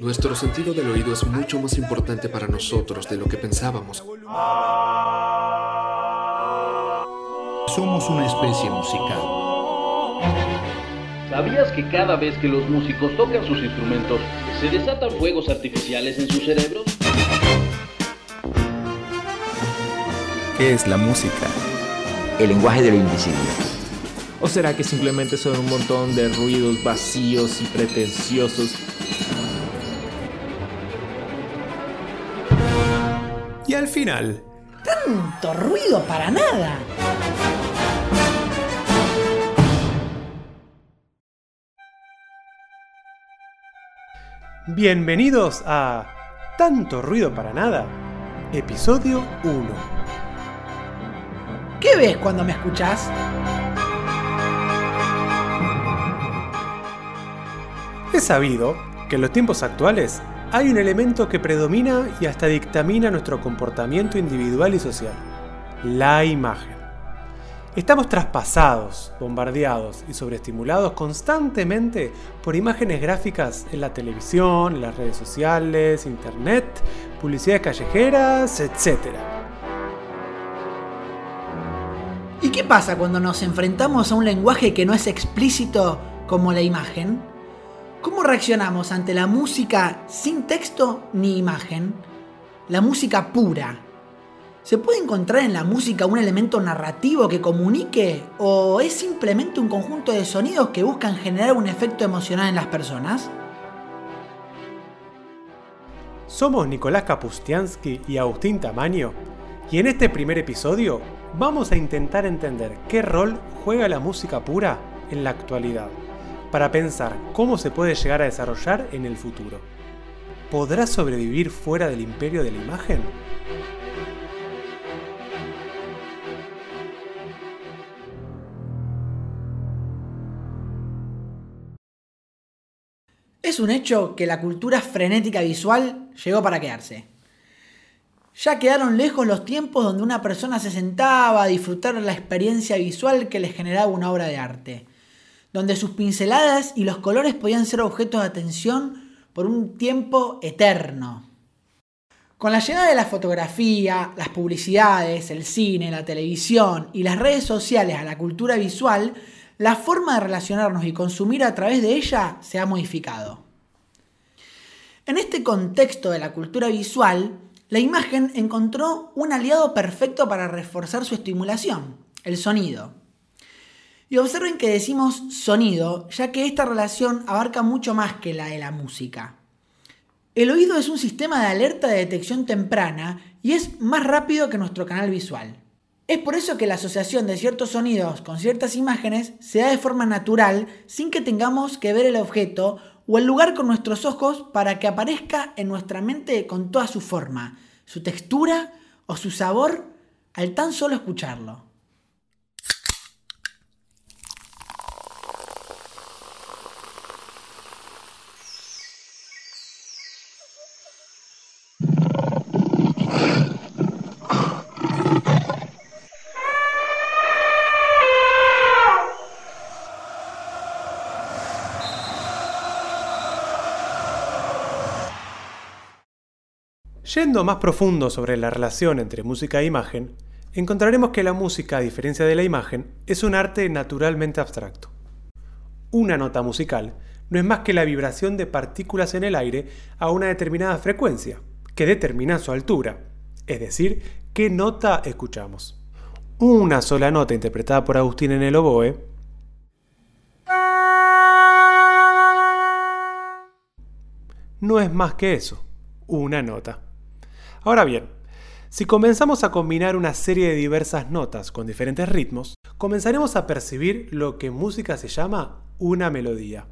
Nuestro sentido del oído es mucho más importante para nosotros de lo que pensábamos. Somos una especie musical. ¿Sabías que cada vez que los músicos tocan sus instrumentos, se desatan fuegos artificiales en sus cerebros? ¿Qué es la música? El lenguaje de lo invisible. ¿O será que simplemente son un montón de ruidos vacíos y pretenciosos? Y al final... Tanto ruido para nada. Bienvenidos a Tanto ruido para nada, episodio 1. ¿Qué ves cuando me escuchás? Es sabido que en los tiempos actuales hay un elemento que predomina y hasta dictamina nuestro comportamiento individual y social, la imagen. Estamos traspasados, bombardeados y sobreestimulados constantemente por imágenes gráficas en la televisión, las redes sociales, internet, publicidades callejeras, etc. ¿Y qué pasa cuando nos enfrentamos a un lenguaje que no es explícito como la imagen? ¿Cómo reaccionamos ante la música sin texto ni imagen? La música pura. ¿Se puede encontrar en la música un elemento narrativo que comunique o es simplemente un conjunto de sonidos que buscan generar un efecto emocional en las personas? Somos Nicolás Kapustiansky y Agustín Tamaño y en este primer episodio vamos a intentar entender qué rol juega la música pura en la actualidad para pensar cómo se puede llegar a desarrollar en el futuro. ¿Podrá sobrevivir fuera del imperio de la imagen? Es un hecho que la cultura frenética visual llegó para quedarse. Ya quedaron lejos los tiempos donde una persona se sentaba a disfrutar la experiencia visual que le generaba una obra de arte donde sus pinceladas y los colores podían ser objetos de atención por un tiempo eterno. Con la llegada de la fotografía, las publicidades, el cine, la televisión y las redes sociales a la cultura visual, la forma de relacionarnos y consumir a través de ella se ha modificado. En este contexto de la cultura visual, la imagen encontró un aliado perfecto para reforzar su estimulación, el sonido. Y observen que decimos sonido, ya que esta relación abarca mucho más que la de la música. El oído es un sistema de alerta de detección temprana y es más rápido que nuestro canal visual. Es por eso que la asociación de ciertos sonidos con ciertas imágenes se da de forma natural sin que tengamos que ver el objeto o el lugar con nuestros ojos para que aparezca en nuestra mente con toda su forma, su textura o su sabor al tan solo escucharlo. Yendo más profundo sobre la relación entre música e imagen, encontraremos que la música, a diferencia de la imagen, es un arte naturalmente abstracto. Una nota musical no es más que la vibración de partículas en el aire a una determinada frecuencia, que determina su altura, es decir, qué nota escuchamos. Una sola nota interpretada por Agustín en el oboe no es más que eso, una nota. Ahora bien, si comenzamos a combinar una serie de diversas notas con diferentes ritmos, comenzaremos a percibir lo que en música se llama una melodía.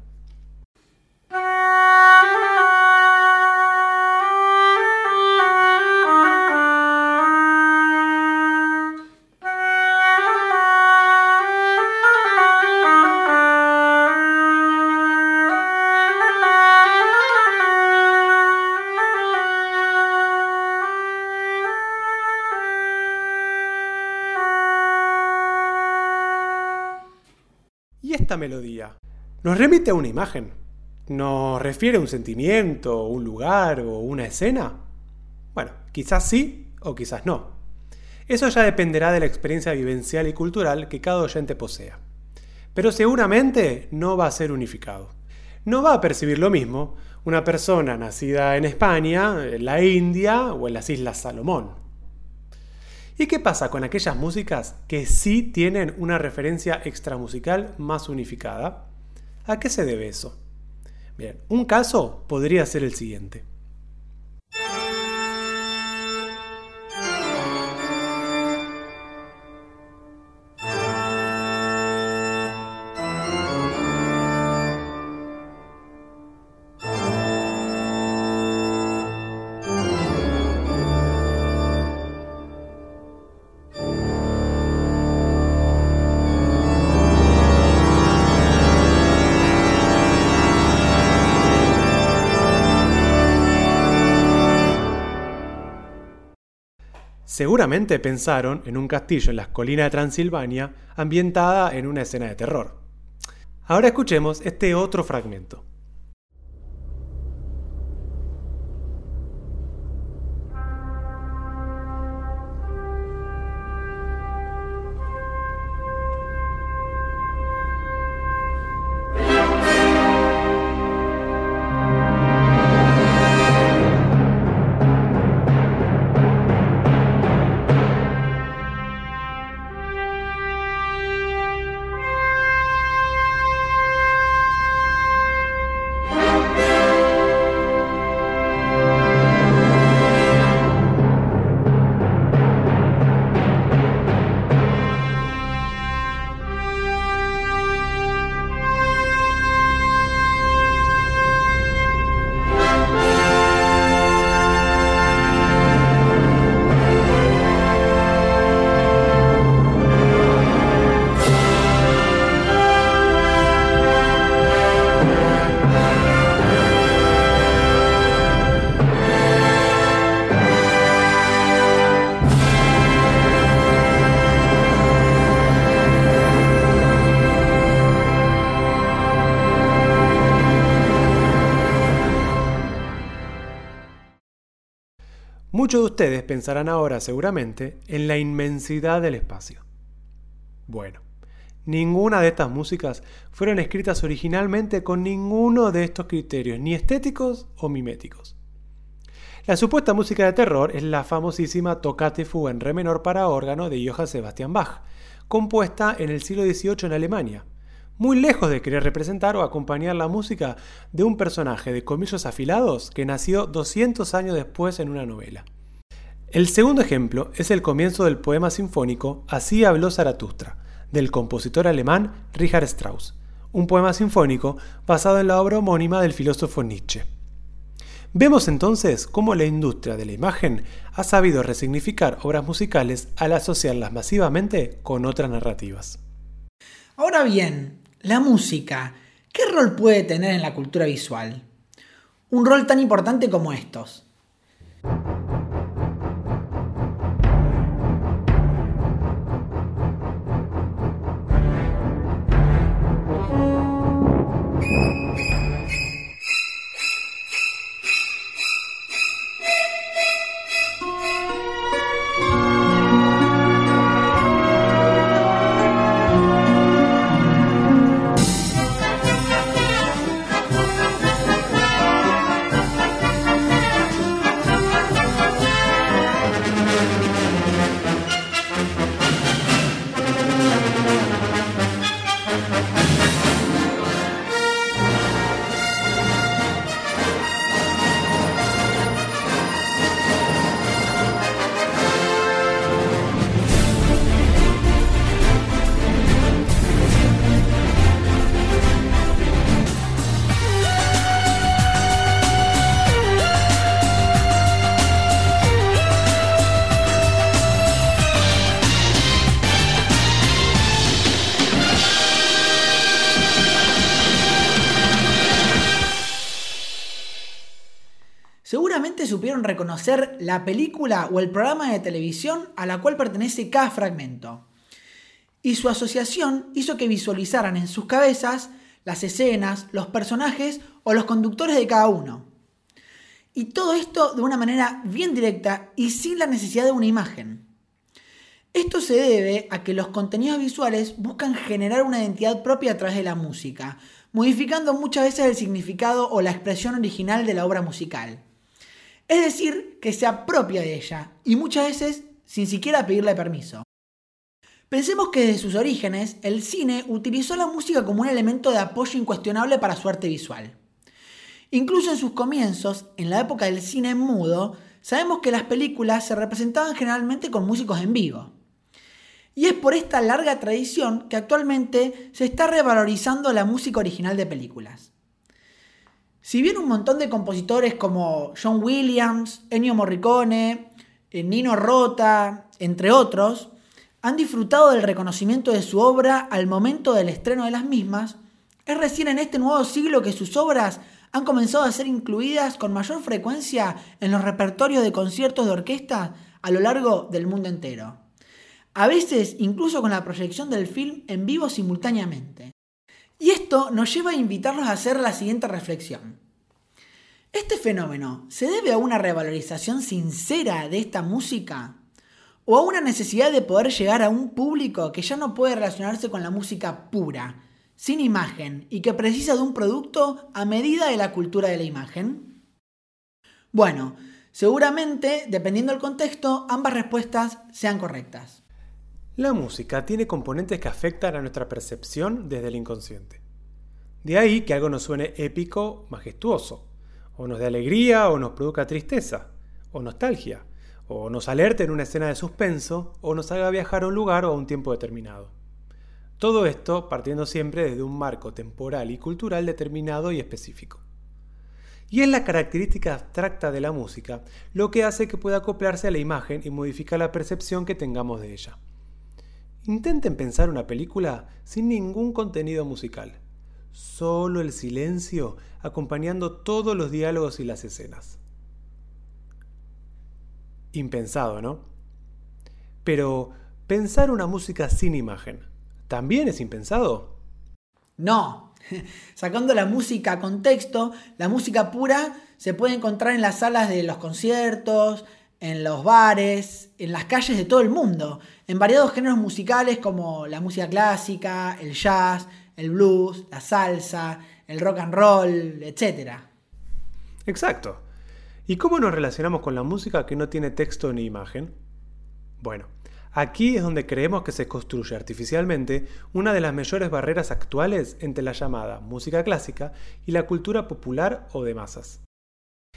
Melodía nos remite a una imagen, nos refiere a un sentimiento, un lugar o una escena. Bueno, quizás sí o quizás no. Eso ya dependerá de la experiencia vivencial y cultural que cada oyente posea. Pero seguramente no va a ser unificado. No va a percibir lo mismo una persona nacida en España, en la India o en las Islas Salomón. ¿Y qué pasa con aquellas músicas que sí tienen una referencia extramusical más unificada? ¿A qué se debe eso? Bien, un caso podría ser el siguiente. Seguramente pensaron en un castillo en las colinas de Transilvania ambientada en una escena de terror. Ahora escuchemos este otro fragmento. Muchos de ustedes pensarán ahora seguramente en la inmensidad del espacio. Bueno, ninguna de estas músicas fueron escritas originalmente con ninguno de estos criterios, ni estéticos o miméticos. La supuesta música de terror es la famosísima Toccate Fuga en re menor para órgano de Johann Sebastian Bach, compuesta en el siglo XVIII en Alemania, muy lejos de querer representar o acompañar la música de un personaje de comillos afilados que nació 200 años después en una novela. El segundo ejemplo es el comienzo del poema sinfónico Así habló Zaratustra, del compositor alemán Richard Strauss, un poema sinfónico basado en la obra homónima del filósofo Nietzsche. Vemos entonces cómo la industria de la imagen ha sabido resignificar obras musicales al asociarlas masivamente con otras narrativas. Ahora bien, la música, ¿qué rol puede tener en la cultura visual? Un rol tan importante como estos. Reconocer la película o el programa de televisión a la cual pertenece cada fragmento. Y su asociación hizo que visualizaran en sus cabezas las escenas, los personajes o los conductores de cada uno. Y todo esto de una manera bien directa y sin la necesidad de una imagen. Esto se debe a que los contenidos visuales buscan generar una identidad propia a través de la música, modificando muchas veces el significado o la expresión original de la obra musical. Es decir, que se apropia de ella y muchas veces sin siquiera pedirle permiso. Pensemos que desde sus orígenes, el cine utilizó la música como un elemento de apoyo incuestionable para su arte visual. Incluso en sus comienzos, en la época del cine mudo, sabemos que las películas se representaban generalmente con músicos en vivo. Y es por esta larga tradición que actualmente se está revalorizando la música original de películas. Si bien un montón de compositores como John Williams, Ennio Morricone, eh, Nino Rota, entre otros, han disfrutado del reconocimiento de su obra al momento del estreno de las mismas, es recién en este nuevo siglo que sus obras han comenzado a ser incluidas con mayor frecuencia en los repertorios de conciertos de orquesta a lo largo del mundo entero. A veces incluso con la proyección del film en vivo simultáneamente. Y esto nos lleva a invitarlos a hacer la siguiente reflexión. ¿Este fenómeno se debe a una revalorización sincera de esta música o a una necesidad de poder llegar a un público que ya no puede relacionarse con la música pura, sin imagen, y que precisa de un producto a medida de la cultura de la imagen? Bueno, seguramente, dependiendo del contexto, ambas respuestas sean correctas. La música tiene componentes que afectan a nuestra percepción desde el inconsciente. De ahí que algo nos suene épico, majestuoso, o nos dé alegría o nos produzca tristeza, o nostalgia, o nos alerte en una escena de suspenso, o nos haga viajar a un lugar o a un tiempo determinado. Todo esto partiendo siempre desde un marco temporal y cultural determinado y específico. Y es la característica abstracta de la música lo que hace que pueda acoplarse a la imagen y modificar la percepción que tengamos de ella. Intenten pensar una película sin ningún contenido musical, solo el silencio acompañando todos los diálogos y las escenas impensado, ¿no? Pero pensar una música sin imagen, ¿también es impensado? No. Sacando la música a contexto, la música pura se puede encontrar en las salas de los conciertos, en los bares, en las calles de todo el mundo, en variados géneros musicales como la música clásica, el jazz, el blues, la salsa, el rock and roll, etc. Exacto. ¿Y cómo nos relacionamos con la música que no tiene texto ni imagen? Bueno, aquí es donde creemos que se construye artificialmente una de las mayores barreras actuales entre la llamada música clásica y la cultura popular o de masas.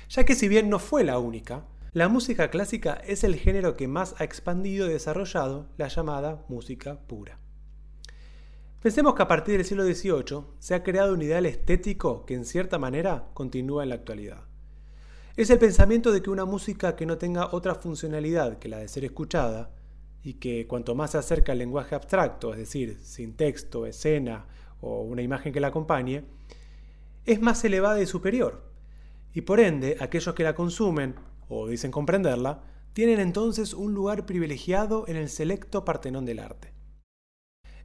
Ya que si bien no fue la única, la música clásica es el género que más ha expandido y desarrollado la llamada música pura. Pensemos que a partir del siglo XVIII se ha creado un ideal estético que en cierta manera continúa en la actualidad. Es el pensamiento de que una música que no tenga otra funcionalidad que la de ser escuchada, y que cuanto más se acerca al lenguaje abstracto, es decir, sin texto, escena o una imagen que la acompañe, es más elevada y superior. Y por ende, aquellos que la consumen, o dicen comprenderla, tienen entonces un lugar privilegiado en el selecto partenón del arte.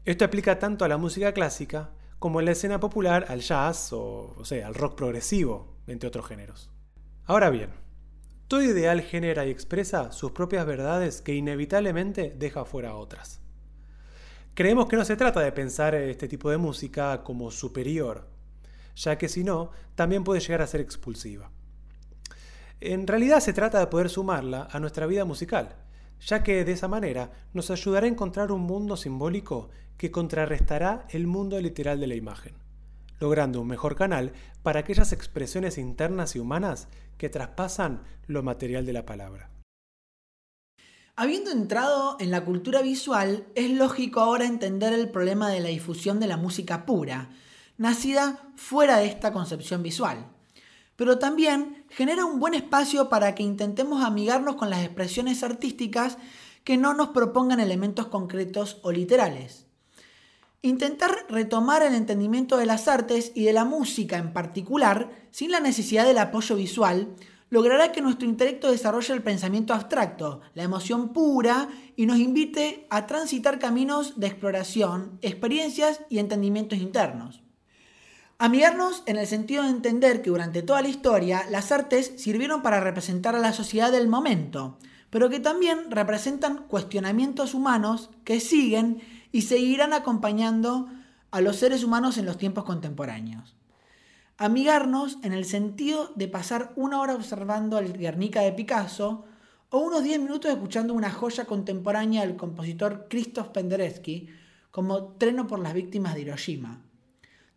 Esto aplica tanto a la música clásica como en la escena popular al jazz o, o sea, al rock progresivo, entre otros géneros. Ahora bien, todo ideal genera y expresa sus propias verdades que inevitablemente deja fuera otras. Creemos que no se trata de pensar este tipo de música como superior, ya que si no, también puede llegar a ser expulsiva. En realidad se trata de poder sumarla a nuestra vida musical, ya que de esa manera nos ayudará a encontrar un mundo simbólico que contrarrestará el mundo literal de la imagen logrando un mejor canal para aquellas expresiones internas y humanas que traspasan lo material de la palabra. Habiendo entrado en la cultura visual, es lógico ahora entender el problema de la difusión de la música pura, nacida fuera de esta concepción visual. Pero también genera un buen espacio para que intentemos amigarnos con las expresiones artísticas que no nos propongan elementos concretos o literales. Intentar retomar el entendimiento de las artes y de la música en particular, sin la necesidad del apoyo visual, logrará que nuestro intelecto desarrolle el pensamiento abstracto, la emoción pura y nos invite a transitar caminos de exploración, experiencias y entendimientos internos. Amigarnos en el sentido de entender que durante toda la historia las artes sirvieron para representar a la sociedad del momento, pero que también representan cuestionamientos humanos que siguen y seguirán acompañando a los seres humanos en los tiempos contemporáneos. Amigarnos en el sentido de pasar una hora observando el Guernica de Picasso o unos 10 minutos escuchando una joya contemporánea del compositor Krzysztof Penderecki como Treno por las víctimas de Hiroshima,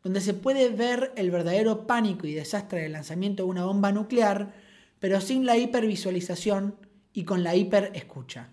donde se puede ver el verdadero pánico y desastre del lanzamiento de una bomba nuclear, pero sin la hipervisualización y con la hiperescucha.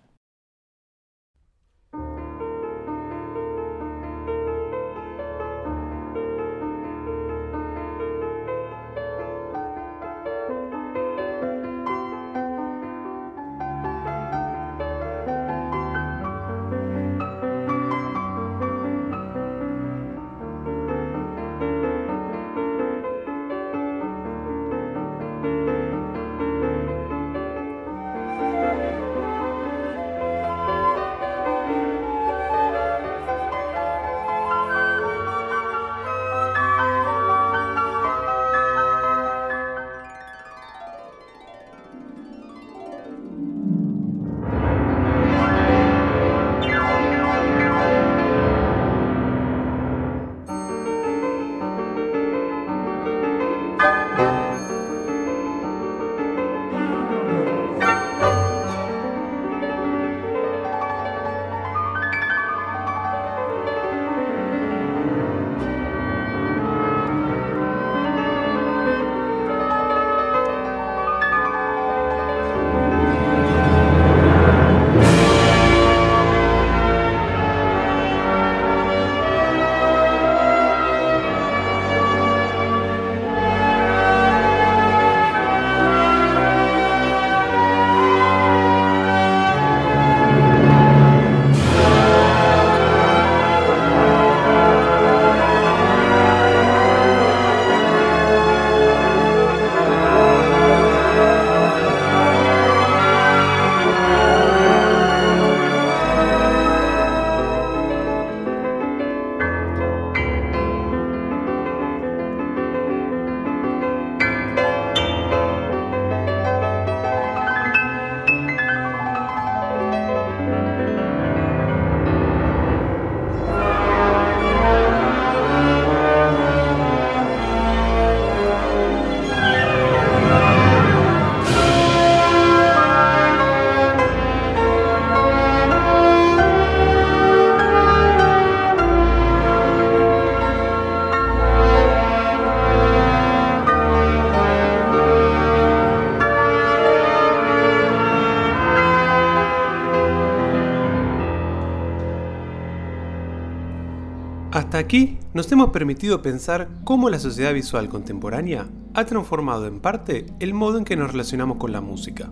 Aquí nos hemos permitido pensar cómo la sociedad visual contemporánea ha transformado en parte el modo en que nos relacionamos con la música.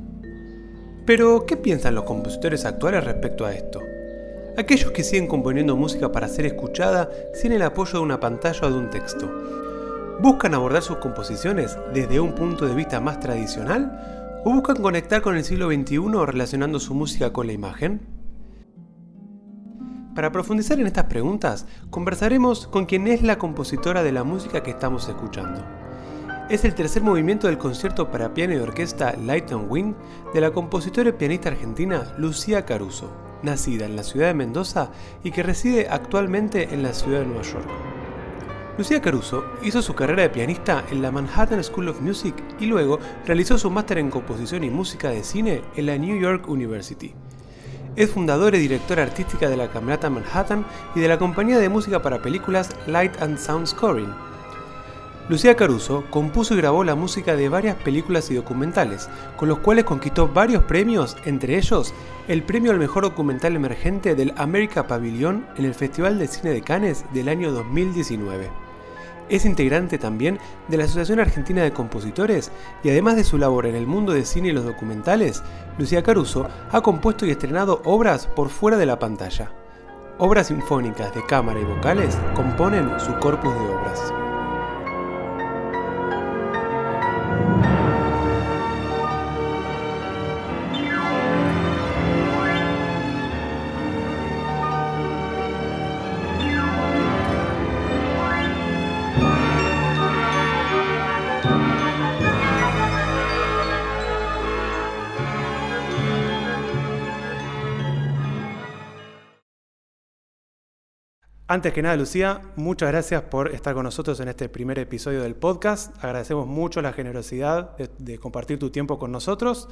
Pero, ¿qué piensan los compositores actuales respecto a esto? Aquellos que siguen componiendo música para ser escuchada sin el apoyo de una pantalla o de un texto. ¿Buscan abordar sus composiciones desde un punto de vista más tradicional o buscan conectar con el siglo XXI relacionando su música con la imagen? Para profundizar en estas preguntas, conversaremos con quien es la compositora de la música que estamos escuchando. Es el tercer movimiento del concierto para piano y orquesta Light and Wind de la compositora y pianista argentina Lucía Caruso, nacida en la ciudad de Mendoza y que reside actualmente en la ciudad de Nueva York. Lucía Caruso hizo su carrera de pianista en la Manhattan School of Music y luego realizó su máster en composición y música de cine en la New York University. Es fundadora y directora artística de la Camerata Manhattan y de la compañía de música para películas Light and Sound Scoring. Lucía Caruso compuso y grabó la música de varias películas y documentales, con los cuales conquistó varios premios, entre ellos el premio al mejor documental emergente del America Pavilion en el Festival de Cine de Cannes del año 2019. Es integrante también de la Asociación Argentina de Compositores y además de su labor en el mundo de cine y los documentales, Lucía Caruso ha compuesto y estrenado obras por fuera de la pantalla. Obras sinfónicas de cámara y vocales componen su corpus de obras. Antes que nada, Lucía, muchas gracias por estar con nosotros en este primer episodio del podcast. Agradecemos mucho la generosidad de, compartir tu tiempo con nosotros.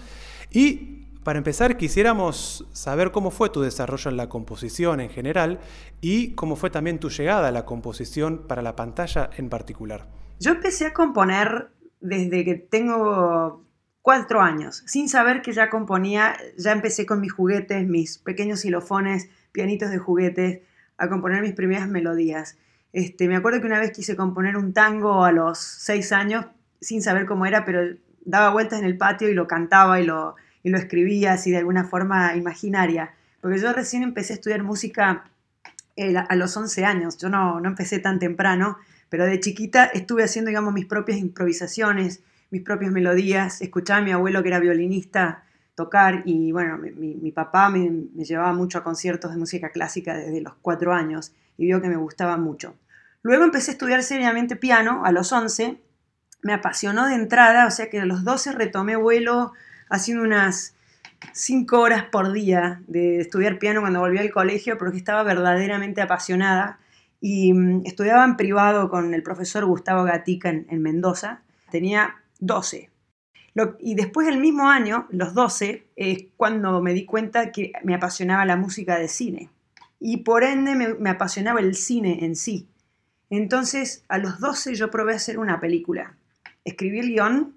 Y para empezar, quisiéramos saber cómo fue tu desarrollo en la composición en general y cómo fue también tu llegada a la composición para la pantalla en particular. Yo empecé a componer desde que tengo cuatro años, sin saber que ya componía, ya empecé con mis juguetes, mis pequeños xilofones, pianitos de juguetes, a componer mis primeras melodías. Este, me acuerdo que una vez quise componer un tango a los seis años, sin saber cómo era, pero daba vueltas en el patio y lo cantaba y lo, y lo escribía así de alguna forma imaginaria. Porque yo recién empecé a estudiar música eh, a los 11 años, yo no, no empecé tan temprano, pero de chiquita estuve haciendo, digamos, mis propias improvisaciones, mis propias melodías, escuchaba a mi abuelo que era violinista tocar y bueno, mi, papá me, me, llevaba mucho a conciertos de música clásica desde los cuatro años y vio que me gustaba mucho. Luego empecé a estudiar seriamente piano a los 11, me apasionó de entrada, o sea que a los 12 retomé vuelo haciendo unas cinco horas por día de estudiar piano cuando volví al colegio porque estaba verdaderamente apasionada y mm, estudiaba en privado con el profesor Gustavo Gatica en, en Mendoza. Tenía 12. Y después del mismo año, los 12, es cuando me di cuenta que me apasionaba la música de cine. Y por ende me, apasionaba el cine en sí. Entonces, a los 12 yo probé hacer una película. Escribí el guion,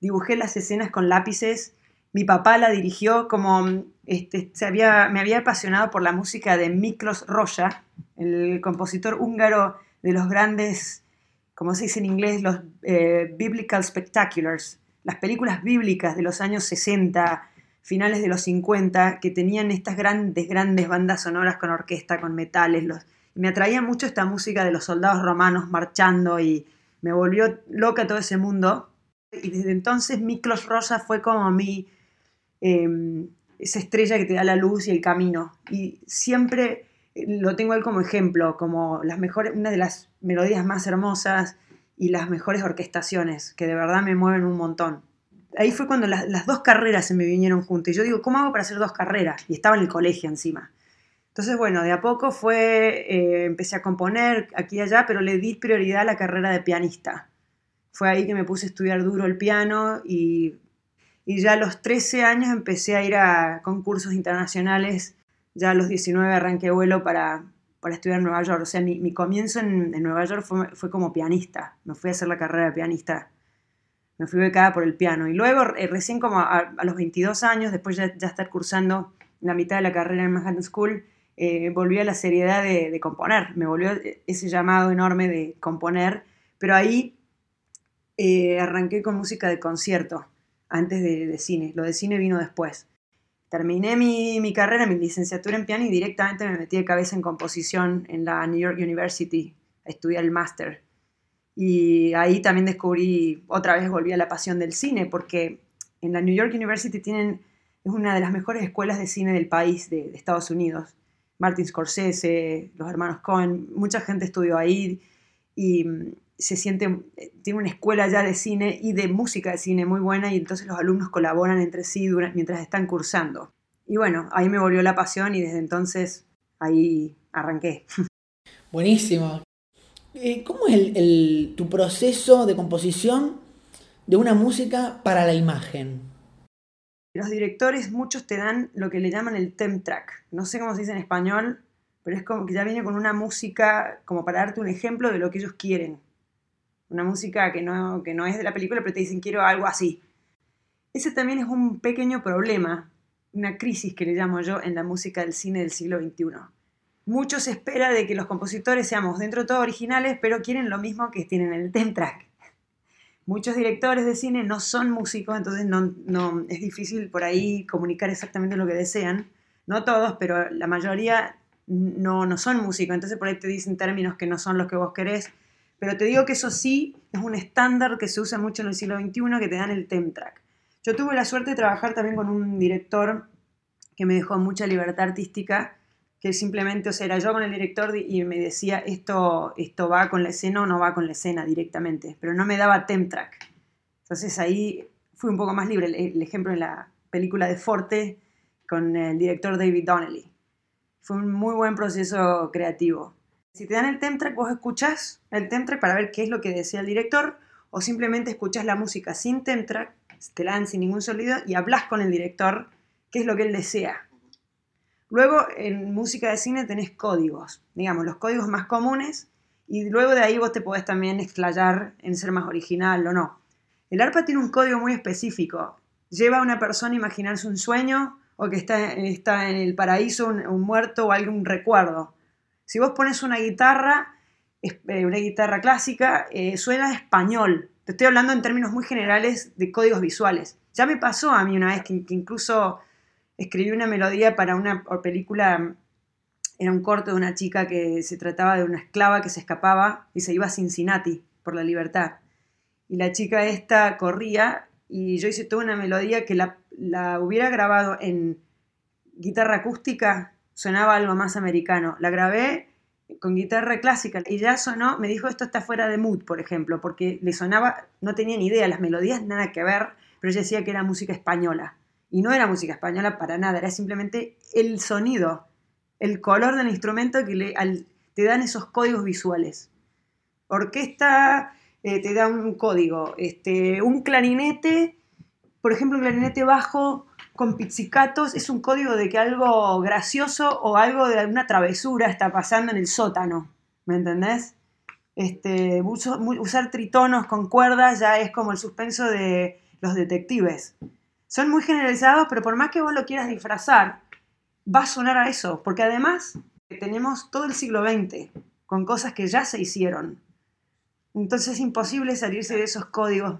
dibujé las escenas con lápices, mi papá la dirigió como este, se había, me había apasionado por la música de Miklos Roja, el compositor húngaro de los grandes, como se dice en inglés, los eh, Biblical Spectaculars, las películas bíblicas de los años 60, finales de los 50, que tenían estas grandes, grandes bandas sonoras con orquesta, con metales. Los, me atraía mucho esta música de los soldados romanos marchando y me volvió loca todo ese mundo. Y desde entonces Miklos Roja fue como mi eh, esa estrella que te da la luz y el camino. Y siempre eh, lo tengo él como ejemplo, como las mejores, una de las melodías más hermosas y las mejores orquestaciones, que de verdad me mueven un montón. Ahí fue cuando las, las dos carreras se me vinieron juntas. Y yo digo, ¿cómo hago para hacer dos carreras? Y estaba en el colegio encima. Entonces, bueno, de a poco fue, eh, empecé a componer aquí y allá, pero le di prioridad a la carrera de pianista. Fue ahí que me puse a estudiar duro el piano y y ya a los 13 años empecé a ir a concursos internacionales, ya a los 19 arranqué vuelo para, para estudiar en Nueva York, o sea, mi, mi comienzo en, Nueva York fue, como pianista, me fui a hacer la carrera de pianista, me fui becada por el piano, y luego eh, recién como a, los 22 años, después ya, estar cursando la mitad de la carrera en Manhattan School, eh, volví a la seriedad de, de componer, me volvió ese llamado enorme de componer, pero ahí eh, arranqué con música de concierto antes de, de, cine. Lo de cine vino después. Terminé mi, mi, carrera, mi licenciatura en piano y directamente me metí de cabeza en composición en la New York University a estudiar el máster. Y ahí también descubrí, otra vez volví a la pasión del cine, porque en la New York University tienen, es una de las mejores escuelas de cine del país, de, de Estados Unidos. Martin Scorsese, los hermanos Cohen, mucha gente estudió ahí y se siente, tiene una escuela ya de cine y de música de cine muy buena y entonces los alumnos colaboran entre sí durante, mientras están cursando. Y bueno, ahí me volvió la pasión y desde entonces ahí arranqué. Buenísimo. Eh, ¿Cómo es el, el, tu proceso de composición de una música para la imagen? Los directores, muchos te dan lo que le llaman el theme track. No sé cómo se dice en español, pero es como que ya viene con una música como para darte un ejemplo de lo que ellos quieren una música que no, que no es de la película, pero te dicen quiero algo así. Ese también es un pequeño problema, una crisis que le llamo yo en la música del cine del siglo XXI. Mucho se espera de que los compositores seamos dentro de todo originales, pero quieren lo mismo que tienen en el theme track. Muchos directores de cine no son músicos, entonces no, no, es difícil por ahí comunicar exactamente lo que desean. No todos, pero la mayoría no, no son músicos, entonces por ahí te dicen términos que no son los que vos querés pero te digo que eso sí es un estándar que se usa mucho en el siglo XXI que te dan el theme track. Yo tuve la suerte de trabajar también con un director que me dejó mucha libertad artística, que simplemente, o sea, era yo con el director y me decía esto, esto va con la escena o no va con la escena directamente, pero no me daba theme track. Entonces ahí fui un poco más libre. El, el ejemplo en la película de Forte con el director David Donnelly. Fue un muy buen proceso creativo. Si te dan el temp track, vos escuchás el temp track para ver qué es lo que decía el director, o simplemente escuchás la música sin temp track, te la dan sin ningún sonido y hablas con el director qué es lo que él desea. Luego, en música de cine tenés códigos, digamos, los códigos más comunes, y luego de ahí vos te podés también explayar en ser más original o no. El arpa tiene un código muy específico. Lleva a una persona a imaginarse un sueño o que está, está en el paraíso, un, muerto o algún recuerdo. Si vos pones una guitarra, eh, una guitarra clásica, eh, suena español. Te estoy hablando en términos muy generales de códigos visuales. Ya me pasó a mí una vez que incluso escribí una melodía para una película, era un corto de una chica que se trataba de una esclava que se escapaba y se iba a Cincinnati por la libertad. Y la chica esta corría y yo hice toda una melodía que la hubiera grabado en guitarra acústica, sonaba algo más americano. La grabé con guitarra clásica y ya sonó, me dijo esto está fuera de mood, por ejemplo, porque le sonaba, no tenía ni idea, las melodías nada que ver, pero ella decía que era música española. Y no era música española para nada, era simplemente el sonido, el color del instrumento que le, te dan esos códigos visuales. Orquesta eh, te da un código, este, un clarinete, por ejemplo, un clarinete bajo con pizzicatos es un código de que algo gracioso o algo de alguna travesura está pasando en el sótano, ¿me entendés? Este, usar tritonos con cuerdas ya es como el suspenso de los detectives son muy generalizados, pero por más que vos lo quieras disfrazar, va a sonar a eso, porque además tenemos todo el siglo XX con cosas que ya se hicieron. Entonces es imposible salirse de esos códigos,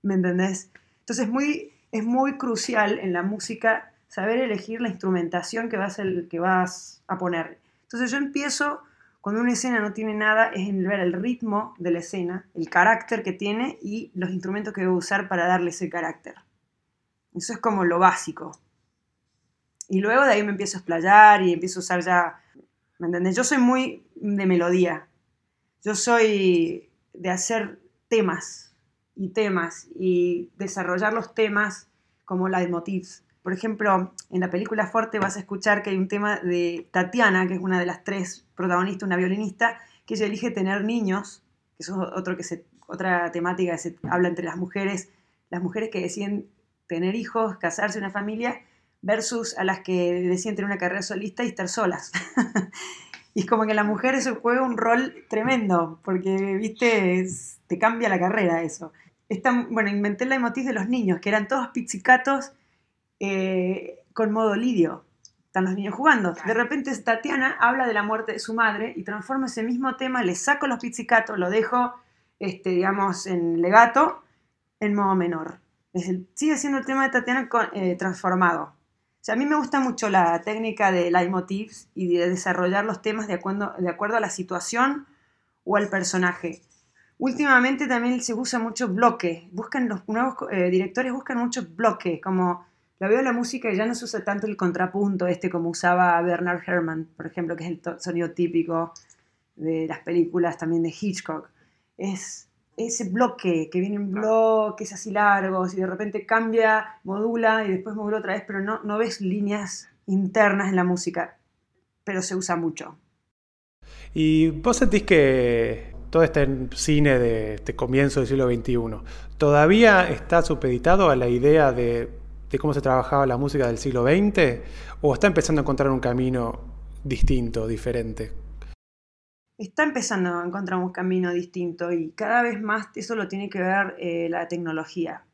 ¿me entendés? Entonces es muy, es muy crucial en la música saber elegir la instrumentación que vas, a, poner. Entonces yo empiezo, cuando una escena no tiene nada, es en ver el ritmo de la escena, el carácter que tiene y los instrumentos que a usar para darle ese carácter. Eso es como lo básico. Y luego de ahí me empiezo a explayar y empiezo a usar ya, ¿me entendés? Yo soy muy de melodía. Yo soy de hacer temas y temas y desarrollar los temas como leitmotivs. Por ejemplo, en la película Fuerte vas a escuchar que hay un tema de Tatiana, que es una de las tres protagonistas, una violinista, que ella elige tener niños, que eso es otro que se, otra temática que se habla entre las mujeres, las mujeres que deciden tener hijos, casarse, una familia, versus a las que deciden tener una carrera solista y estar solas. y es como que la mujer eso juega un rol tremendo, porque, viste, te cambia la carrera eso. Esta, bueno, inventé la emotis de los niños, que eran todos pizzicatos eh, con modo lidio. Están los niños jugando. De repente Tatiana habla de la muerte de su madre y transforma ese mismo tema, le saco los pizzicatos, lo dejo, este, digamos, en legato, en modo menor sigue siendo el tema de Tatiana eh, transformado. O sea, a mí me gusta mucho la técnica de leitmotivs y de desarrollar los temas de acuerdo, de acuerdo a la situación o al personaje. Últimamente también se usa mucho bloque. Buscan los nuevos eh, directores buscan mucho bloque, como la veo en la música y ya no se usa tanto el contrapunto este como usaba Bernard Herrmann, por ejemplo, que es el sonido típico de las películas también de Hitchcock. Es ese bloque que viene en bloques así largos y de repente cambia, modula y después modula otra vez, pero no, no ves líneas internas en la música, pero se usa mucho. ¿Y vos sentís que todo este cine de, de comienzo del siglo XXI todavía está supeditado a la idea de, de cómo se trabajaba la música del siglo XX o está empezando a encontrar un camino distinto, diferente? está empezando a encontrar un camino distinto y cada vez más eso lo tiene que ver eh, la tecnología.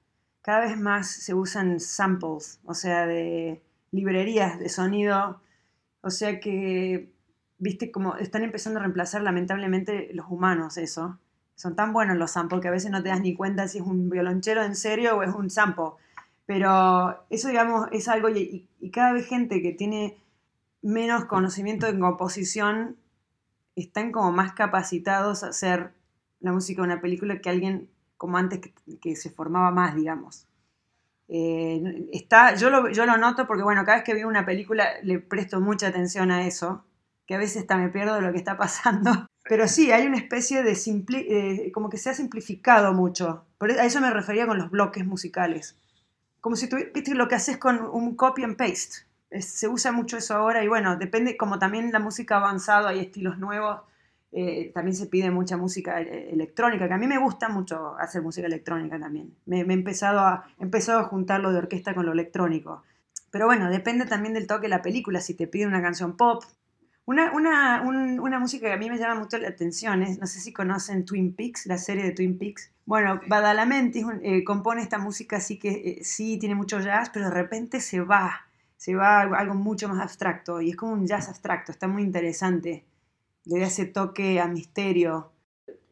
Cada vez más se usan samples, o sea, de librerías de sonido, o sea que, viste, como están empezando a reemplazar lamentablemente los humanos eso. Son tan buenos los samples que a veces no te das ni cuenta si es un violonchero en serio o es un sample. Pero eso, digamos, es algo, y, y cada vez gente que tiene menos conocimiento en composición están como más capacitados a hacer la música de una película que alguien como antes que, se formaba más, digamos. Eh, está, yo, lo, yo lo noto porque, bueno, cada vez que veo una película le presto mucha atención a eso, que a veces hasta me pierdo de lo que está pasando. Pero sí, hay una especie de, simpli como que se ha simplificado mucho. Por e, a eso me refería con los bloques musicales. Como si tú, viste lo que haces con un copy and paste se usa mucho eso ahora y bueno, depende, como también la música ha avanzado, hay estilos nuevos, eh, también se pide mucha música eh, electrónica, que a mí me gusta mucho hacer música electrónica también. Me, me he, empezado a, he empezado a juntar lo de orquesta con lo electrónico. Pero bueno, depende también del toque de la película. Si te pide una canción pop, una, una, un- una música que a mí me llama mucho la atención es, no sé si conocen Twin Peaks, la serie de Twin Peaks. Bueno, Badalamenti eh, compone esta música así que eh, sí tiene mucho jazz, pero de repente se va, se va a algo mucho más abstracto y es como un jazz abstracto, está muy interesante. Le da ese toque a misterio.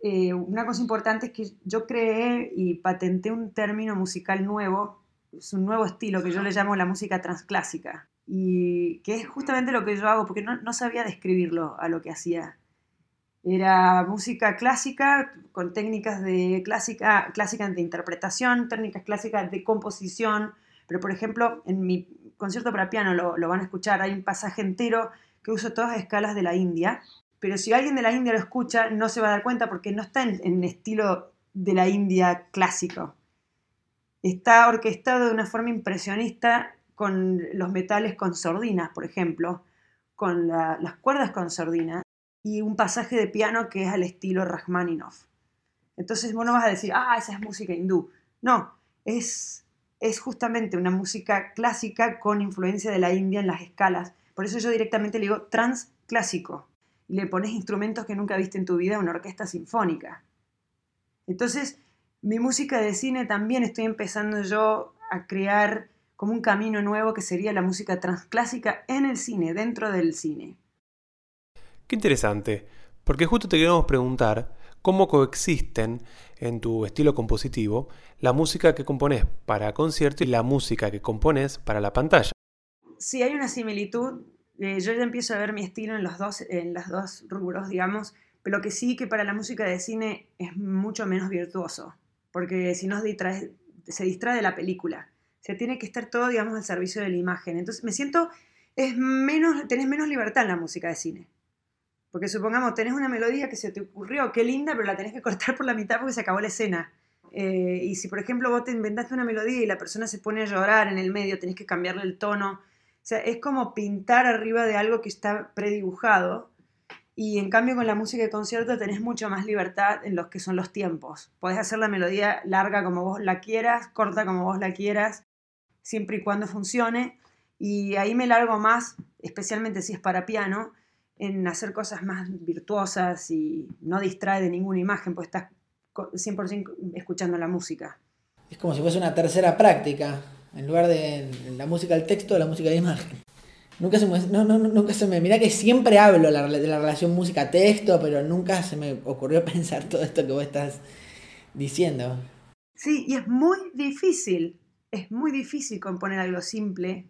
Eh, una cosa importante es que yo creé y patenté un término musical nuevo, es un nuevo estilo que yo le llamo la música transclásica y que es justamente lo que yo hago porque no, sabía describirlo a lo que hacía. Era música clásica con técnicas de clásica, clásica de interpretación, técnicas clásicas de composición, pero por ejemplo en mi concierto para piano lo, lo van a escuchar, hay un pasaje entero que uso todas las escalas de la India, pero si alguien de la India lo escucha no se va a dar cuenta porque no está en, en estilo de la India clásico. Está orquestado de una forma impresionista con los metales con sordinas, por ejemplo, con la- las cuerdas con sordina y un pasaje de piano que es al estilo Rachmaninoff. Entonces vos no vas a decir, ah, esa es música hindú. No, es, es justamente una música clásica con influencia de la India en las escalas. Por eso yo directamente le digo transclásico. Y le pones instrumentos que nunca viste en tu vida a una orquesta sinfónica. Entonces, mi música de cine también estoy empezando yo a crear como un camino nuevo que sería la música transclásica en el cine, dentro del cine. Qué interesante, porque justo te queríamos preguntar cómo coexisten en tu estilo compositivo la música que compones para concierto y la música que compones para la pantalla. Sí, hay una similitud. eh, yo ya empiezo a ver mi estilo en los dos, en los dos rubros, digamos, pero lo que sí que para la música de cine es mucho menos virtuoso, porque si no se distrae, se distrae de la película. O sea, tiene que estar todo, digamos, al servicio de la imagen. Entonces me siento, es menos, tenés menos libertad en la música de cine. Porque supongamos, tenés una melodía que se te ocurrió, qué linda, pero la tenés que cortar por la mitad porque se acabó la escena. Eh, y si, por ejemplo, vos te inventaste una melodía y la persona se pone a llorar en el medio, tenés que cambiarle el tono. O sea, es como pintar arriba de algo que está predibujado. Y en cambio con la música de concierto tenés mucha más libertad en los que son los tiempos. Podés hacer la melodía larga como vos la quieras, corta como vos la quieras, siempre y cuando funcione. Y ahí me largo más, especialmente si es para piano, en hacer cosas más virtuosas y no distrae de ninguna imagen, pues estás co- 100% escuchando la música. Es como si fuese una tercera práctica. En lugar de la música al texto, la música de imagen. Nunca se me, no, no, no, nunca se me. Mirá que siempre hablo la- de la relación música-texto, pero nunca se me ocurrió pensar todo esto que vos estás diciendo. Sí, y es muy difícil, es muy difícil componer algo simple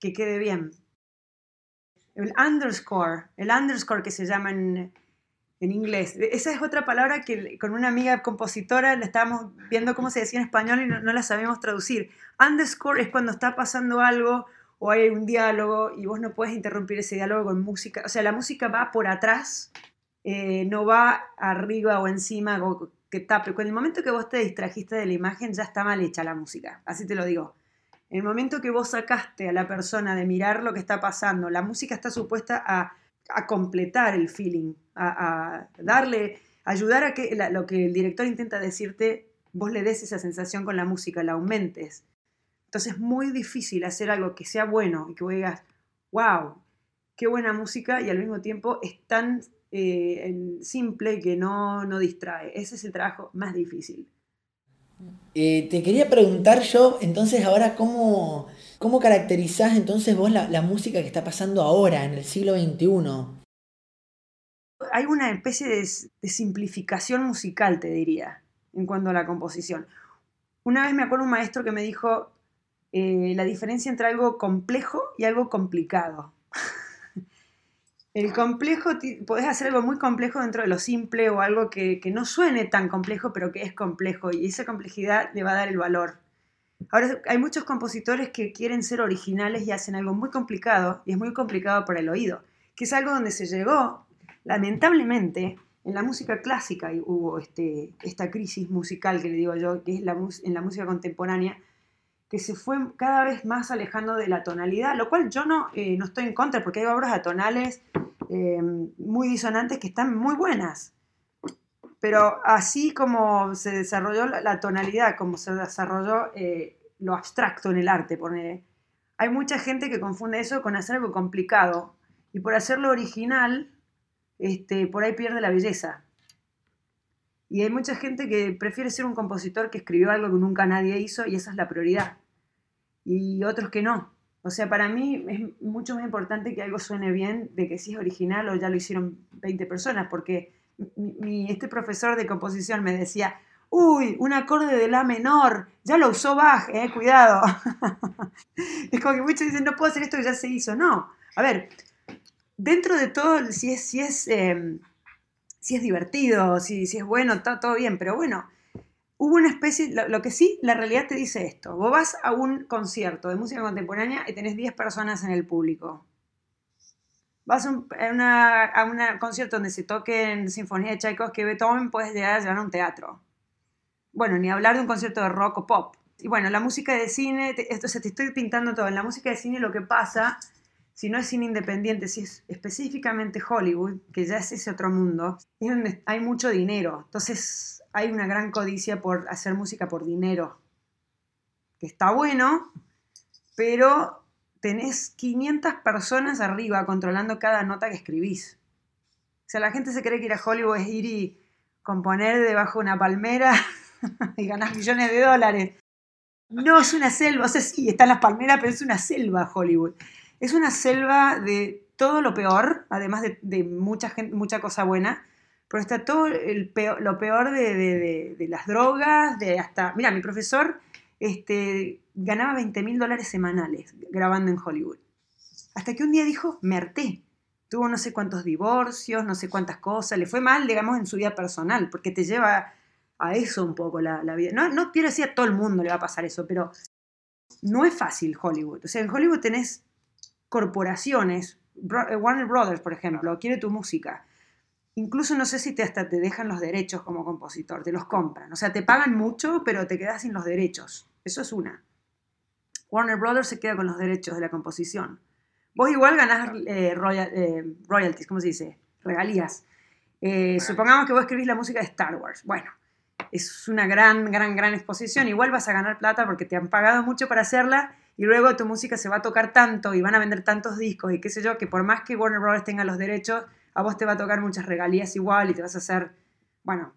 que quede bien. El underscore, el underscore que se llama en, en inglés, esa es otra palabra que con una amiga compositora la estábamos viendo cómo se decía en español y no, la sabíamos traducir. Underscore es cuando está pasando algo o hay un diálogo y vos no puedes interrumpir ese diálogo con música. O sea, la música va por atrás, eh, no va arriba o encima que tape. Con el momento que vos te distrajiste de la imagen ya está mal hecha la música, así te lo digo. En el momento que vos sacaste a la persona de mirar lo que está pasando, la música está supuesta a, a completar el feeling, a, a darle, ayudar a que lo que el director intenta decirte, vos le des esa sensación con la música, la aumentes. Entonces es muy difícil hacer algo que sea bueno y que vos digas, wow, qué buena música y al mismo tiempo es tan eh, en- simple que no, no distrae. Ese es el trabajo más difícil. Eh, te quería preguntar yo, entonces, ahora, ¿cómo, cómo caracterizás entonces vos la, la música que está pasando ahora, en el siglo XXI? Hay una especie de simplificación musical, te diría, en cuanto a la composición. Una vez me acuerdo un maestro que me dijo eh, la diferencia entre algo complejo y algo complicado. El complejo, podés hacer algo muy complejo dentro de lo simple o algo que, no suene tan complejo, pero que es complejo y esa complejidad le va a dar el valor. Ahora, hay muchos compositores que quieren ser originales y hacen algo muy complicado y es muy complicado para el oído, que es algo donde se llegó, lamentablemente, en la música clásica y hubo este, esta crisis musical que le digo yo, que es la, en la música contemporánea, que se fue cada vez más alejando de la tonalidad, lo cual yo no, eh, no estoy en contra, porque hay obras atonales eh, muy disonantes que están muy buenas. Pero así como se desarrolló la, tonalidad, como se desarrolló eh, lo abstracto en el arte, pone, hay mucha gente que confunde eso con hacer algo complicado. Y por hacerlo original, este, por ahí pierde la belleza. Y hay mucha gente que prefiere ser un compositor que escribió algo que nunca nadie hizo y esa es la prioridad. Y otros que no. O sea, para mí es mucho más importante que algo suene bien de que si es original o ya lo hicieron 20 personas, porque mi- este profesor de composición me decía, uy, un acorde de la menor, ya lo usó Bach, eh, cuidado. es como que muchos dicen, no puedo hacer esto que ya se hizo. No, a ver, dentro de todo, si es, es, si es divertido, si, si es bueno, está todo bien, pero bueno, hubo una especie, lo, que sí, la realidad te dice esto, vos vas a un concierto de música contemporánea y tenés 10 personas en el público. Vas a un concierto donde se toquen sinfonía de Tchaikovsky Beethoven, puedes llegar a llevar a un teatro. Bueno, ni hablar de un concierto de rock o pop. Y bueno, la música de cine, esto, se te estoy pintando todo. En la música de cine lo que pasa, si no es cine independiente, si es específicamente Hollywood, que ya es ese otro mundo, es donde hay mucho dinero. Entonces hay una gran codicia por hacer música por dinero. Que está bueno, pero tenés 500 personas arriba controlando cada nota que escribís. O sea, la gente se cree que ir a Hollywood es ir y componer debajo de una palmera y ganar millones de dólares. No es una selva, o sea, sí, están las palmeras, pero es una selva Hollywood. Es una selva de todo lo peor, además de, mucha, mucha cosa buena, pero está todo lo peor de las drogas, de hasta... Mira, mi profesor este, ganaba 20 mil dólares semanales grabando en Hollywood. Hasta que un día dijo, me harté. Tuvo no sé cuántos divorcios, no sé cuántas cosas, le fue mal, digamos, en su vida personal, porque te lleva a eso un poco la, la vida. No, no quiero decir a todo el mundo le va a pasar eso, pero no es fácil Hollywood. O sea, en Hollywood tenés corporaciones, eh, Warner Brothers, por ejemplo, quiere tu música. Incluso no sé si te hasta te dejan los derechos como compositor, te los compran. O sea, te pagan mucho, pero te quedas sin los derechos. Eso es una. Warner Brothers se queda con los derechos de la composición. Vos igual ganás eh, royal- eh, royalties, ¿cómo se dice? Regalías. Eh, supongamos que vos escribís la música de Star Wars. Bueno, es una gran, gran, gran exposición. Igual vas a ganar plata porque te han pagado mucho para hacerla y luego tu música se va a tocar tanto y van a vender tantos discos y qué sé yo, que por más que Warner Brothers tenga los derechos, a vos te va a tocar muchas regalías igual y te vas a hacer, bueno,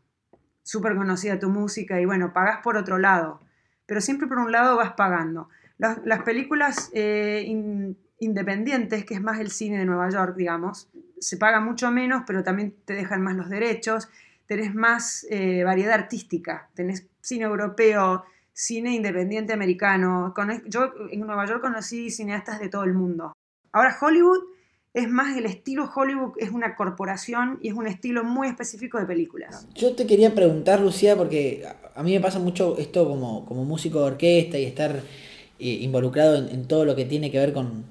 súper conocida tu música y bueno, pagás por otro lado. Pero siempre por un lado vas pagando. Las, las películas eh, in- independientes, que es más el cine de Nueva York, digamos, se paga mucho menos, pero también te dejan más los derechos, tenés más eh, variedad artística, tenés cine europeo, cine independiente americano. Yo en Nueva York conocí cineastas de todo el mundo. Ahora Hollywood es más el estilo Hollywood, es una corporación y es un estilo muy específico de películas. Yo te quería preguntar, Lucía, porque a- mí me pasa mucho esto como, como músico de orquesta y estar eh, involucrado en, todo lo que tiene que ver con,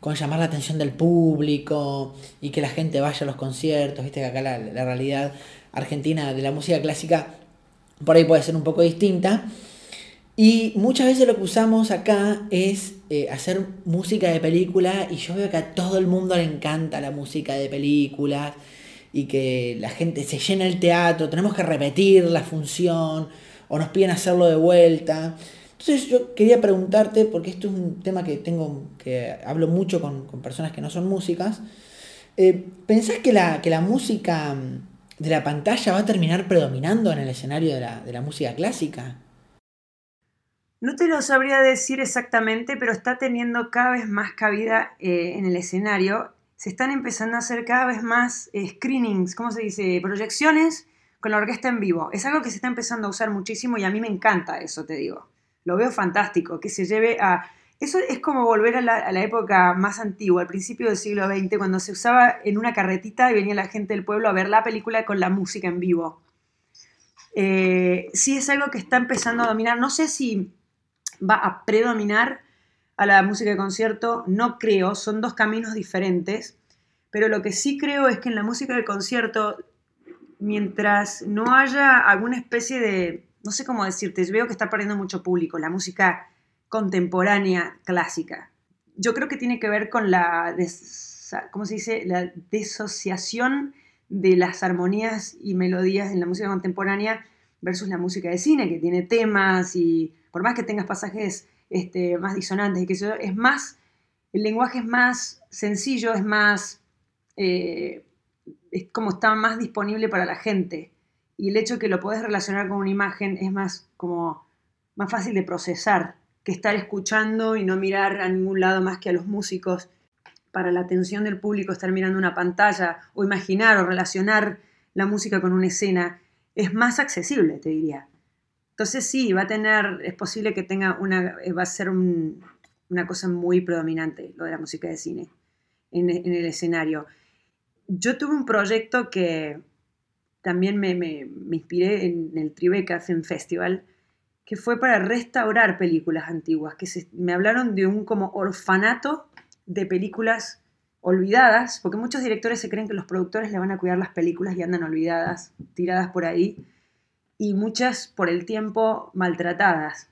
con llamar la atención del público y que la gente vaya a los conciertos. Viste que acá la realidad argentina de la música clásica por ahí puede ser un poco distinta. Y muchas veces lo que usamos acá es eh, hacer música de película y yo veo que a todo el mundo le encanta la música de películas y que la gente se llena el teatro, tenemos que repetir la función o nos piden hacerlo de vuelta. Entonces yo quería preguntarte, porque esto es un tema que tengo, que hablo mucho con, personas que no son músicas, eh, ¿pensás que la, que la música mm, de la pantalla va a terminar predominando en el escenario de la, de la música clásica? No te lo sabría decir exactamente, pero está teniendo cada vez más cabida eh, en el escenario. Se están empezando a hacer cada vez más eh, screenings, ¿cómo se dice? Proyecciones con la orquesta en vivo. Es algo que se está empezando a usar muchísimo y a mí me encanta eso, te digo. Lo veo fantástico, que se lleve a... Eso es como volver a la, época más antigua, al principio del siglo XX, cuando se usaba en una carretita y venía la gente del pueblo a ver la película con la música en vivo. Eh, sí es algo que está empezando a dominar. No sé si va a predominar a la música de concierto, no creo, son dos caminos diferentes, pero lo que sí creo es que en la música de concierto, mientras no haya alguna especie de, no sé cómo decirte, veo que está perdiendo mucho público la música contemporánea clásica. Yo creo que tiene que ver con la ¿cómo se dice? La desociación de las armonías y melodías en la música contemporánea versus la música de cine, que tiene temas y por más que tengas pasajes este, más disonantes que es más, el lenguaje es más sencillo, es más, eh, es como está más disponible para la gente. Y el hecho de que lo puedes relacionar con una imagen es más como más fácil de procesar que estar escuchando y no mirar a ningún lado más que a los músicos para la atención del público, estar mirando una pantalla o imaginar o relacionar la música con una escena es más accesible, te diría. Entonces sí, va a tener, es posible que tenga una, eh, va a ser una cosa muy predominante lo de la música de cine en, el escenario. Yo tuve un proyecto que también me, inspiré en el Tribeca Film Festival, que fue para restaurar películas antiguas, que me hablaron de un como orfanato de películas olvidadas, porque muchos directores se creen que los productores le van a cuidar las películas y andan olvidadas, tiradas por ahí, y muchas por el tiempo maltratadas.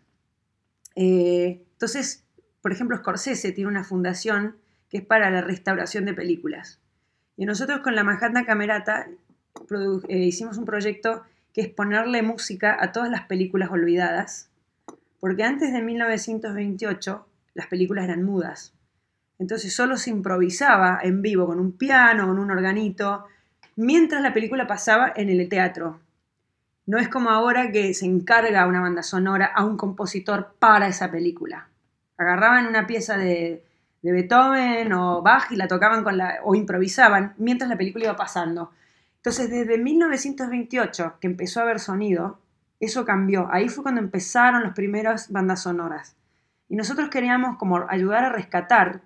Eh, entonces, por ejemplo, Scorsese tiene una fundación que es para la restauración de películas. Y nosotros con la Manhattan Camerata eh, hicimos un proyecto que es ponerle música a todas las películas olvidadas, porque antes de 1928 las películas eran mudas. Entonces solo se improvisaba en vivo con un piano, con un organito, mientras la película pasaba en el teatro. No es como ahora que se encarga una banda sonora a un compositor para esa película. Agarraban una pieza de, Beethoven o Bach y la tocaban o improvisaban mientras la película iba pasando. Entonces, desde 1928, que empezó a haber sonido, eso cambió. Ahí fue cuando empezaron las primeras bandas sonoras. Y nosotros queríamos como ayudar a rescatar,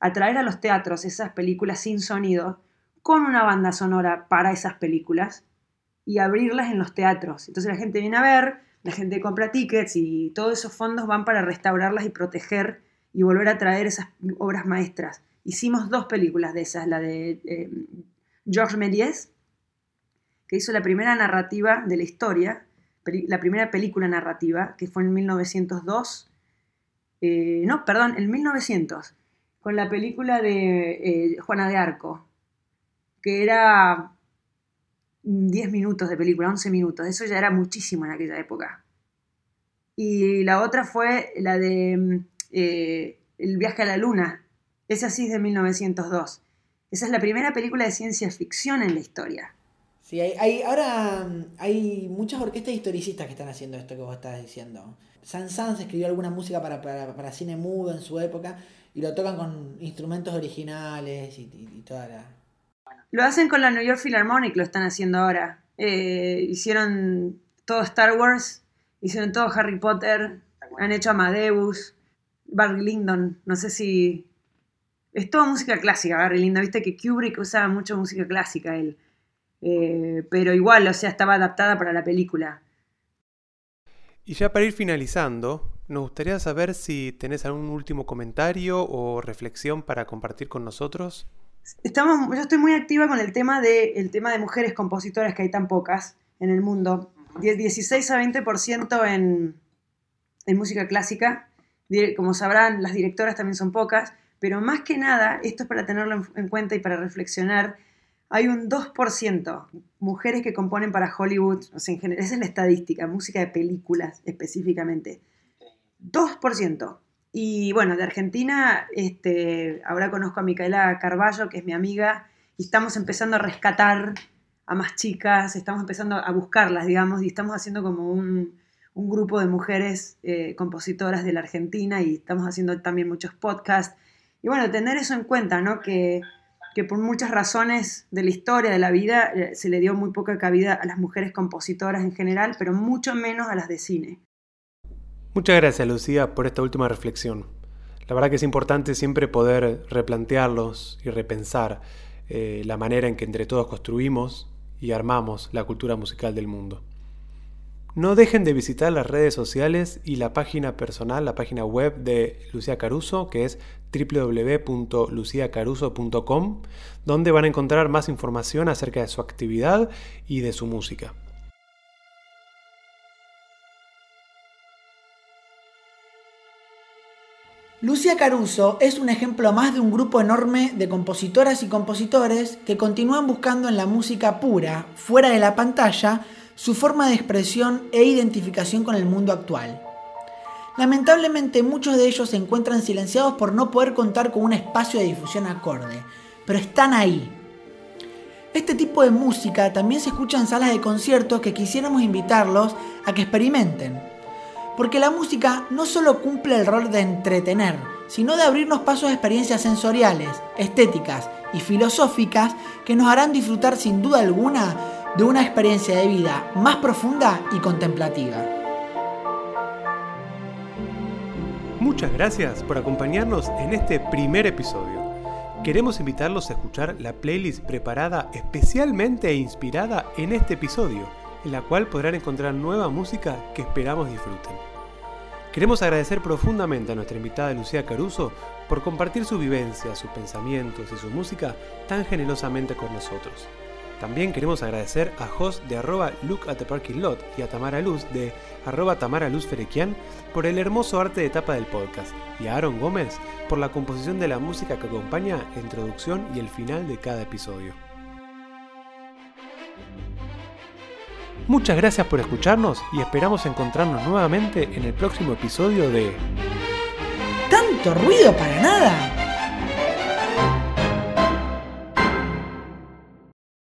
a traer a los teatros esas películas sin sonido, con una banda sonora para esas películas y abrirlas en los teatros. Entonces la gente viene a ver, la gente compra tickets y todos esos fondos van para restaurarlas y proteger y volver a traer esas obras maestras. Hicimos dos películas de esas, la de eh, Georges Méliès, que hizo la primera narrativa de la historia, la primera película narrativa, que fue en 1902, eh, no, perdón, en 1900, con la película de eh, Juana de Arco, que era 10 minutos de película, 11 minutos, eso ya era muchísimo en aquella época. Y la otra fue la de eh, El viaje a la luna, esa sí es de 1902. Esa es la primera película de ciencia ficción en la historia. Sí, hay, ahora mm, hay muchas orquestas historicistas que están haciendo esto que vos estás diciendo. San Sans escribió alguna música para, para, cine mudo en su época y lo tocan con instrumentos originales y, toda la... Lo hacen con la New York Philharmonic, lo están haciendo ahora. Eh, hicieron todo Star Wars, hicieron todo Harry Potter, han hecho Amadeus, Barry Lyndon, no sé si... Es toda música clásica, Barry Lyndon, viste que Kubrick usaba mucho música clásica él. Eh, pero igual, o sea, estaba adaptada para la película. Y ya para ir finalizando, nos gustaría saber si tenés algún último comentario o reflexión para compartir con nosotros. Estamos, yo estoy muy activa con el tema de, el tema de mujeres compositoras, que hay tan pocas en el mundo. 16 a 20% en, en música clásica. Como sabrán, las directoras también son pocas, pero más que nada, esto es para tenerlo en cuenta y para reflexionar, hay un 2% mujeres que componen para Hollywood, o sea, en general, esa es la estadística, música de películas específicamente. 2%. Y bueno, de Argentina, este, ahora conozco a Micaela Carballo, que es mi amiga, y estamos empezando a rescatar a más chicas, estamos empezando a buscarlas, digamos, y estamos haciendo como un, grupo de mujeres eh, compositoras de la Argentina y estamos haciendo también muchos podcasts. Y bueno, tener eso en cuenta, ¿no? Que que por muchas razones de la historia, de la vida, eh, se le dio muy poca cabida a las mujeres compositoras en general, pero mucho menos a las de cine. Muchas gracias Lucía por esta última reflexión. La verdad que es importante siempre poder replantearlos y repensar eh, la manera en que entre todos construimos y armamos la cultura musical del mundo. No dejen de visitar las redes sociales y la página personal, la página web de Lucía Caruso, que es www.luciacaruso.com, donde van a encontrar más información acerca de su actividad y de su música. Lucía Caruso es un ejemplo más de un grupo enorme de compositoras y compositores que continúan buscando en la música pura, fuera de la pantalla, su forma de expresión e identificación con el mundo actual. Lamentablemente muchos de ellos se encuentran silenciados por no poder contar con un espacio de difusión acorde, pero están ahí. Este tipo de música también se escucha en salas de conciertos que quisiéramos invitarlos a que experimenten. Porque la música no solo cumple el rol de entretener, sino de abrirnos pasos a experiencias sensoriales, estéticas y filosóficas que nos harán disfrutar sin duda alguna de una experiencia de vida más profunda y contemplativa. Muchas gracias por acompañarnos en este primer episodio. Queremos invitarlos a escuchar la playlist preparada especialmente e inspirada en este episodio, en la cual podrán encontrar nueva música que esperamos disfruten. Queremos agradecer profundamente a nuestra invitada Lucía Caruso por compartir su vivencia, sus pensamientos y su música tan generosamente con nosotros. También queremos agradecer a Jos de arroba look at the parking lot y a Tamara Luz de arroba Tamara Luz Ferequian por el hermoso arte de tapa del podcast y a Aaron Gómez por la composición de la música que acompaña la introducción y el final de cada episodio. Muchas gracias por escucharnos y esperamos encontrarnos nuevamente en el próximo episodio de ¿Tanto ruido para nada?